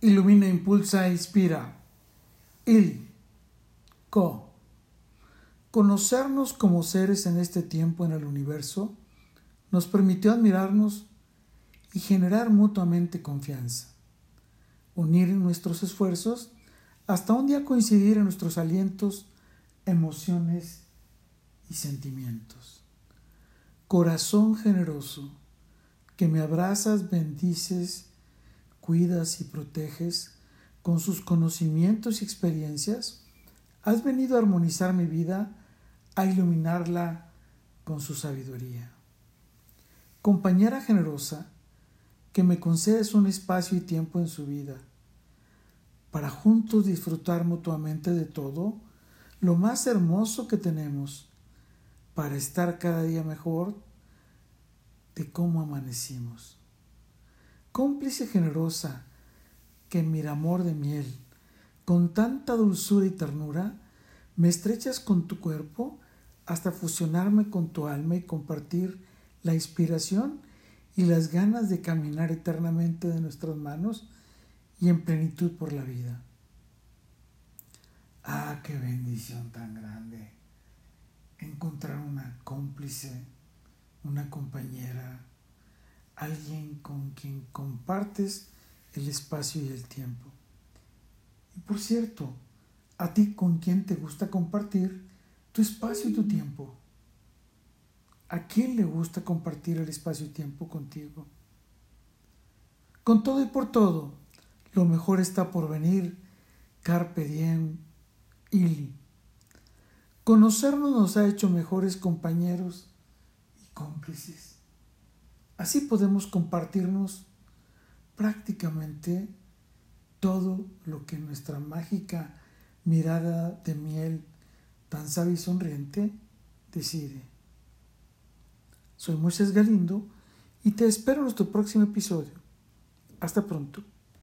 ilumina, impulsa inspira. Il, co. Conocernos como seres en este tiempo en el universo nos permitió admirarnos y generar mutuamente confianza, unir nuestros esfuerzos hasta un día coincidir en nuestros alientos, emociones y sentimientos. Corazón generoso, que me abrazas, bendices, cuidas y proteges con sus conocimientos y experiencias, has venido a armonizar mi vida, a iluminarla con su sabiduría. Compañera generosa, que me concedes un espacio y tiempo en su vida, para juntos disfrutar mutuamente de todo lo más hermoso que tenemos, para estar cada día mejor de cómo amanecimos cómplice generosa, que en mi amor de miel, con tanta dulzura y ternura, me estrechas con tu cuerpo hasta fusionarme con tu alma y compartir la inspiración y las ganas de caminar eternamente de nuestras manos y en plenitud por la vida. Ah, qué bendición tan grande encontrar una cómplice, una compañera, alguien con quien compartes el espacio y el tiempo. Y por cierto, a ti con quien te gusta compartir tu espacio y tu tiempo. ¿A quién le gusta compartir el espacio y tiempo contigo? Con todo y por todo, lo mejor está por venir. Carpe diem, ili. Conocernos nos ha hecho mejores compañeros y cómplices. Así podemos compartirnos prácticamente todo lo que nuestra mágica mirada de miel tan sabia y sonriente decide. Soy Moisés Galindo y te espero en nuestro próximo episodio. Hasta pronto.